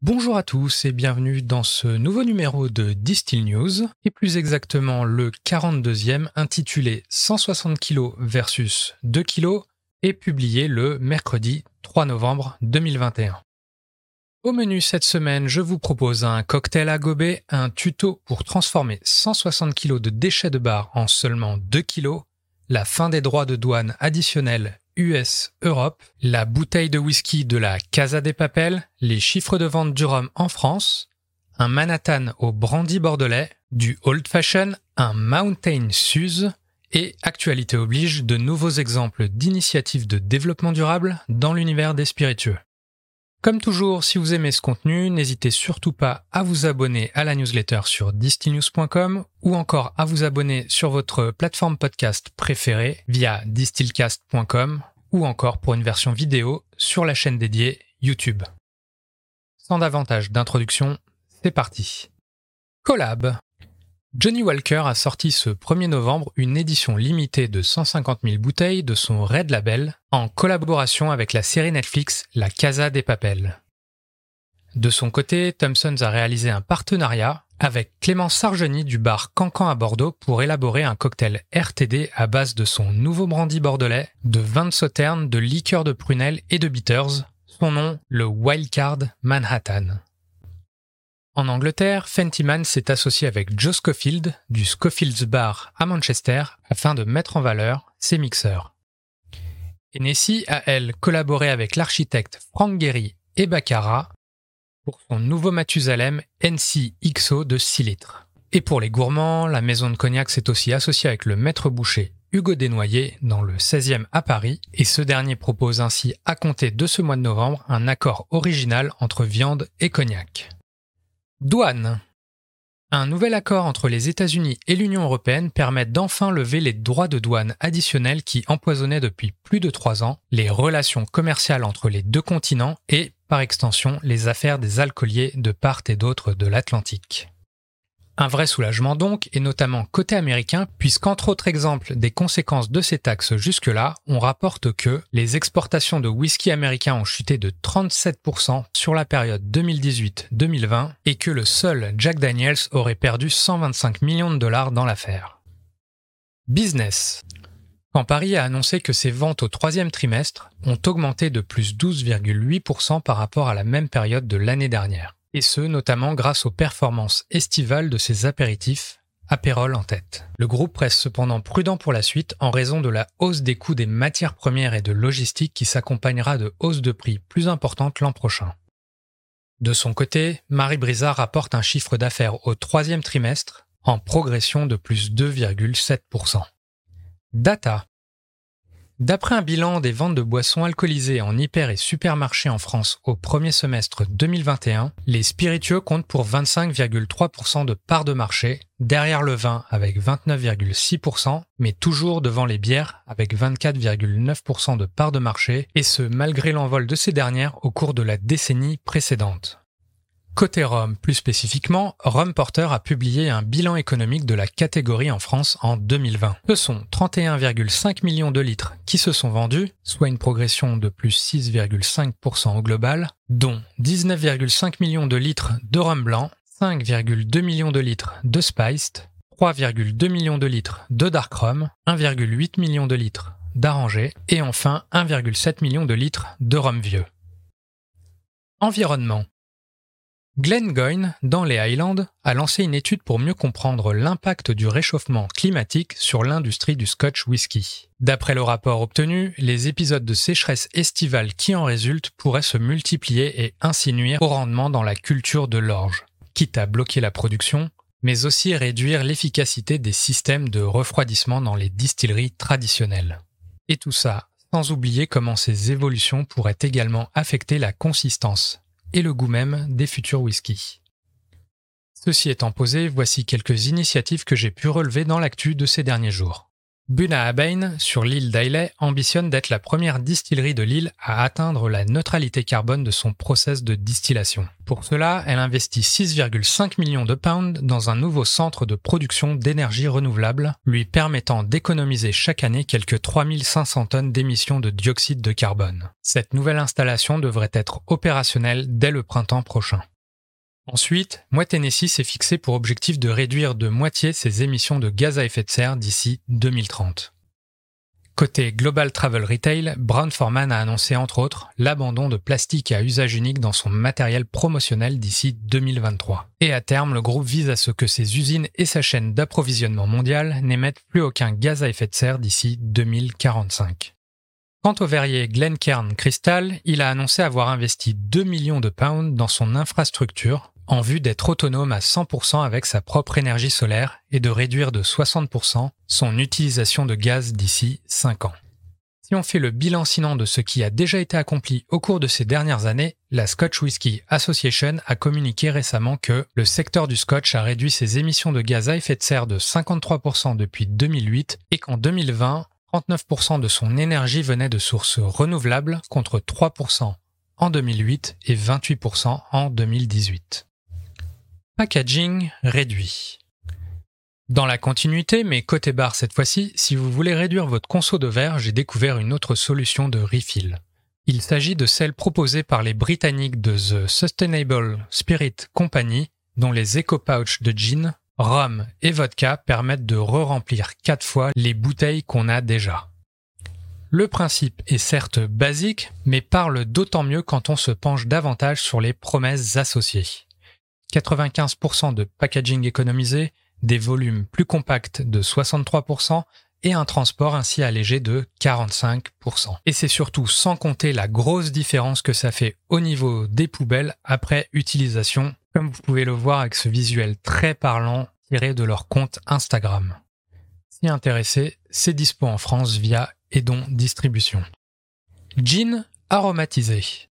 Bonjour à tous et bienvenue dans ce nouveau numéro de Distill News, et plus exactement le 42e intitulé 160 kg versus 2 kg, et publié le mercredi 3 novembre 2021. Au menu cette semaine, je vous propose un cocktail à gober, un tuto pour transformer 160 kg de déchets de bar en seulement 2 kg, la fin des droits de douane additionnels US-Europe, la bouteille de whisky de la Casa des Papels, les chiffres de vente du rhum en France, un Manhattan au brandy bordelais, du Old Fashion, un Mountain Suze et, actualité oblige, de nouveaux exemples d'initiatives de développement durable dans l'univers des spiritueux. Comme toujours, si vous aimez ce contenu, n'hésitez surtout pas à vous abonner à la newsletter sur distillnews.com ou encore à vous abonner sur votre plateforme podcast préférée via distillcast.com ou encore pour une version vidéo sur la chaîne dédiée YouTube. Sans davantage d'introduction, c'est parti. Collab. Johnny Walker a sorti ce 1er novembre une édition limitée de 150 000 bouteilles de son Red Label en collaboration avec la série Netflix La Casa des Papels. De son côté, Thompson's a réalisé un partenariat avec Clément Sargeny du bar Cancan à Bordeaux pour élaborer un cocktail RTD à base de son nouveau brandy bordelais, de vin de sauterne, de liqueur de prunelle et de bitters, son nom le Wildcard Manhattan. En Angleterre, Fentiman s'est associé avec Joe Scofield du Scofield's Bar à Manchester afin de mettre en valeur ses mixeurs. Hennessy a, elle, collaboré avec l'architecte Frank Gehry et Baccarat pour son nouveau Mathusalem NC XO de 6 litres. Et pour les gourmands, la maison de cognac s'est aussi associée avec le maître boucher Hugo Desnoyers dans le 16e à Paris, et ce dernier propose ainsi à compter de ce mois de novembre un accord original entre viande et cognac. Douane. Un nouvel accord entre les États-Unis et l'Union européenne permet d'enfin lever les droits de douane additionnels qui empoisonnaient depuis plus de trois ans les relations commerciales entre les deux continents et, par extension, les affaires des alcooliers de part et d'autre de l'Atlantique. Un vrai soulagement donc, et notamment côté américain, puisqu'entre autres exemples des conséquences de ces taxes jusque-là, on rapporte que les exportations de whisky américain ont chuté de 37% sur la période 2018-2020 et que le seul Jack Daniels aurait perdu 125 millions de dollars dans l'affaire. Business. Quand Paris a annoncé que ses ventes au troisième trimestre ont augmenté de plus 12,8% par rapport à la même période de l'année dernière et ce notamment grâce aux performances estivales de ses apéritifs, Apérol en tête. Le groupe reste cependant prudent pour la suite en raison de la hausse des coûts des matières premières et de logistique qui s'accompagnera de hausses de prix plus importantes l'an prochain. De son côté, Marie Brizard rapporte un chiffre d'affaires au troisième trimestre en progression de plus 2,7%. Data D'après un bilan des ventes de boissons alcoolisées en hyper et supermarchés en France au premier semestre 2021, les spiritueux comptent pour 25,3% de part de marché, derrière le vin avec 29,6%, mais toujours devant les bières avec 24,9% de part de marché, et ce malgré l'envol de ces dernières au cours de la décennie précédente. Côté Rome, plus spécifiquement, Rome Porter a publié un bilan économique de la catégorie en France en 2020. Ce sont 31,5 millions de litres qui se sont vendus, soit une progression de plus 6,5% au global, dont 19,5 millions de litres de rhum blanc, 5,2 millions de litres de spiced, 3,2 millions de litres de dark rum, 1,8 million de litres d'arrangé et enfin 1,7 million de litres de rhum vieux. Environnement. Glenn Goyne, dans les Highlands, a lancé une étude pour mieux comprendre l'impact du réchauffement climatique sur l'industrie du Scotch whisky. D'après le rapport obtenu, les épisodes de sécheresse estivale qui en résultent pourraient se multiplier et ainsi nuire au rendement dans la culture de l'orge, quitte à bloquer la production, mais aussi réduire l'efficacité des systèmes de refroidissement dans les distilleries traditionnelles. Et tout ça sans oublier comment ces évolutions pourraient également affecter la consistance, et le goût même des futurs whiskies. Ceci étant posé, voici quelques initiatives que j'ai pu relever dans l'actu de ces derniers jours. Bunahabhain, sur l'île d'Islay, ambitionne d'être la première distillerie de l'île à atteindre la neutralité carbone de son process de distillation. Pour cela, elle investit 6,5 millions de pounds dans un nouveau centre de production d'énergie renouvelable, lui permettant d'économiser chaque année quelques 3500 tonnes d'émissions de dioxyde de carbone. Cette nouvelle installation devrait être opérationnelle dès le printemps prochain. Ensuite, Moi Tennessee s'est fixé pour objectif de réduire de moitié ses émissions de gaz à effet de serre d'ici 2030. Côté Global Travel Retail, Brown Forman a annoncé entre autres l'abandon de plastique à usage unique dans son matériel promotionnel d'ici 2023. Et à terme, le groupe vise à ce que ses usines et sa chaîne d'approvisionnement mondiale n'émettent plus aucun gaz à effet de serre d'ici 2045. Quant au verrier Glencairn Crystal, il a annoncé avoir investi 2 millions de pounds dans son infrastructure en vue d'être autonome à 100% avec sa propre énergie solaire et de réduire de 60% son utilisation de gaz d'ici 5 ans. Si on fait le bilan sinon de ce qui a déjà été accompli au cours de ces dernières années, la Scotch Whisky Association a communiqué récemment que le secteur du Scotch a réduit ses émissions de gaz à effet de serre de 53% depuis 2008 et qu'en 2020, 39% de son énergie venait de sources renouvelables contre 3% en 2008 et 28% en 2018. Packaging réduit. Dans la continuité, mais côté bar cette fois-ci, si vous voulez réduire votre conso de verre, j'ai découvert une autre solution de refill. Il s'agit de celle proposée par les Britanniques de The Sustainable Spirit Company, dont les Eco Pouch de gin, rhum et vodka permettent de re-remplir 4 fois les bouteilles qu'on a déjà. Le principe est certes basique, mais parle d'autant mieux quand on se penche davantage sur les promesses associées. 95% de packaging économisé, des volumes plus compacts de 63% et un transport ainsi allégé de 45%. Et c'est surtout sans compter la grosse différence que ça fait au niveau des poubelles après utilisation, comme vous pouvez le voir avec ce visuel très parlant tiré de leur compte Instagram. Si intéressé, c'est dispo en France via Edon Distribution. Gin aromatisé.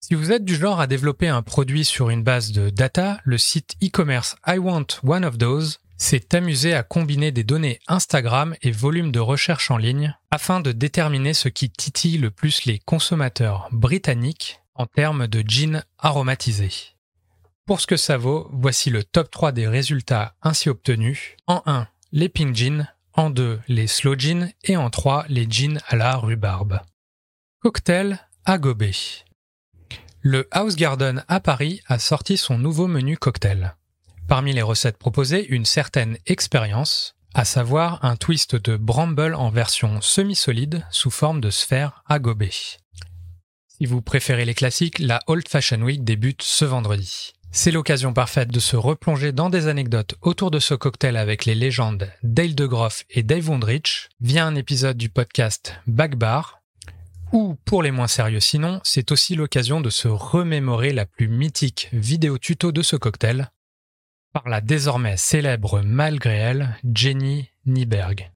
Si vous êtes du genre à développer un produit sur une base de data, le site e-commerce I Want One of Those s'est amusé à combiner des données Instagram et volume de recherche en ligne afin de déterminer ce qui titille le plus les consommateurs britanniques en termes de gin aromatisé. Pour ce que ça vaut, voici le top 3 des résultats ainsi obtenus. En 1, les pink jeans, en 2, les slow jeans et en 3, les jeans à la rhubarbe. Cocktail à gober. Le House Garden à Paris a sorti son nouveau menu cocktail. Parmi les recettes proposées, une certaine expérience, à savoir un twist de bramble en version semi-solide sous forme de sphère à gober. Si vous préférez les classiques, la Old Fashion Week débute ce vendredi. C'est l'occasion parfaite de se replonger dans des anecdotes autour de ce cocktail avec les légendes Dale DeGroff et Dave Wondrich via un épisode du podcast Backbar, ou, pour les moins sérieux sinon, c'est aussi l'occasion de se remémorer la plus mythique vidéo tuto de ce cocktail par la désormais célèbre malgré elle Jenny Nieberg.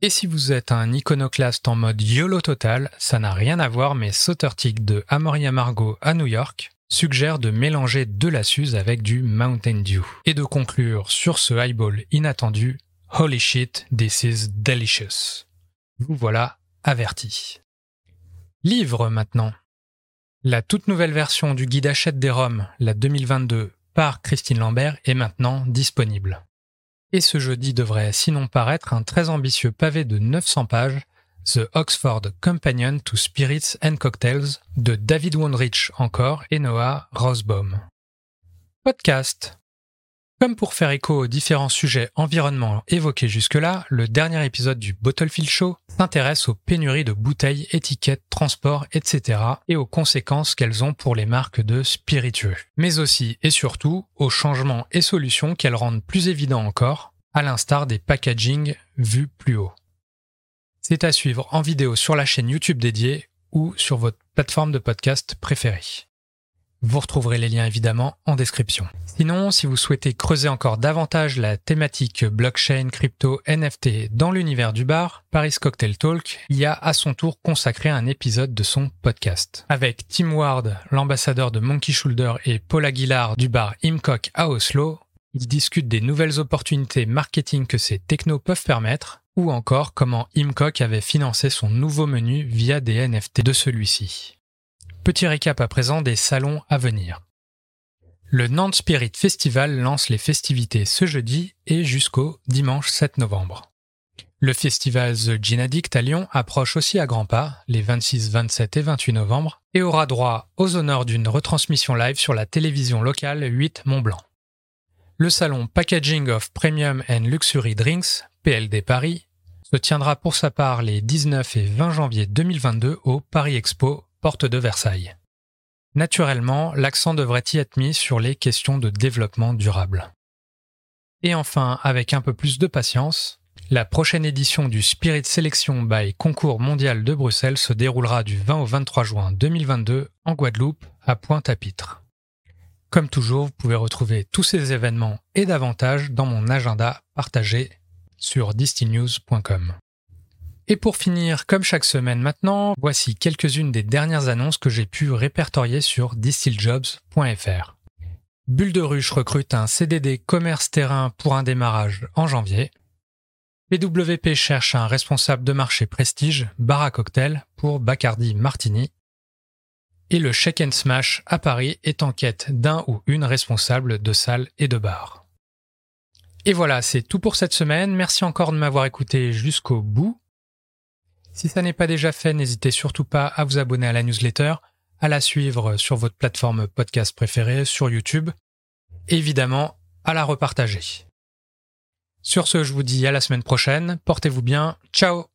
Et si vous êtes un iconoclaste en mode YOLO total, ça n'a rien à voir mais Sautertick de Amoria Margot à New York suggère de mélanger de la Suze avec du Mountain Dew et de conclure sur ce highball inattendu Holy shit, this is delicious. Vous voilà averti. Livre maintenant. La toute nouvelle version du guide Achète des Roms, la 2022, par Christine Lambert, est maintenant disponible. Et ce jeudi devrait sinon paraître un très ambitieux pavé de 900 pages, The Oxford Companion to Spirits and Cocktails de David Wondrich encore et Noah Rosbaum. Podcast. Comme pour faire écho aux différents sujets environnement évoqués jusque-là, le dernier épisode du Bottlefield Show s'intéresse aux pénuries de bouteilles, étiquettes, transports, etc. et aux conséquences qu'elles ont pour les marques de spiritueux. Mais aussi et surtout aux changements et solutions qu'elles rendent plus évidents encore, à l'instar des packaging vus plus haut. C'est à suivre en vidéo sur la chaîne YouTube dédiée ou sur votre plateforme de podcast préférée. Vous retrouverez les liens évidemment en description. Sinon, si vous souhaitez creuser encore davantage la thématique blockchain, crypto, NFT dans l'univers du bar, Paris Cocktail Talk y a à son tour consacré un épisode de son podcast. Avec Tim Ward, l'ambassadeur de Monkey Shoulder et Paul Aguilar du bar Imcock à Oslo, ils discutent des nouvelles opportunités marketing que ces technos peuvent permettre, ou encore comment Imcock avait financé son nouveau menu via des NFT de celui-ci. Petit récap à présent des salons à venir. Le Nantes Spirit Festival lance les festivités ce jeudi et jusqu'au dimanche 7 novembre. Le festival The Gin Addict à Lyon approche aussi à grands pas, les 26, 27 et 28 novembre, et aura droit aux honneurs d'une retransmission live sur la télévision locale 8 Mont-Blanc. Le salon Packaging of Premium and Luxury Drinks, PLD Paris, se tiendra pour sa part les 19 et 20 janvier 2022 au Paris Expo, porte de Versailles. Naturellement, l'accent devrait y être mis sur les questions de développement durable. Et enfin, avec un peu plus de patience, la prochaine édition du Spirit Selection by Concours mondial de Bruxelles se déroulera du 20 au 23 juin 2022 en Guadeloupe, à Pointe-à-Pitre. Comme toujours, vous pouvez retrouver tous ces événements et davantage dans mon agenda partagé sur distillnews.com. Et pour finir, comme chaque semaine maintenant, voici quelques-unes des dernières annonces que j'ai pu répertorier sur distilljobs.fr. Bulle de Ruche recrute un CDD commerce terrain pour un démarrage en janvier. PWP cherche un responsable de marché prestige, bar à cocktail pour Bacardi Martini. Et le Shake and Smash à Paris est en quête d'un ou une responsable de salle et de bar. Et voilà, c'est tout pour cette semaine. Merci encore de m'avoir écouté jusqu'au bout. Si ça n'est pas déjà fait, n'hésitez surtout pas à vous abonner à la newsletter, à la suivre sur votre plateforme podcast préférée, sur YouTube, et évidemment à la repartager. Sur ce, je vous dis à la semaine prochaine, portez-vous bien, ciao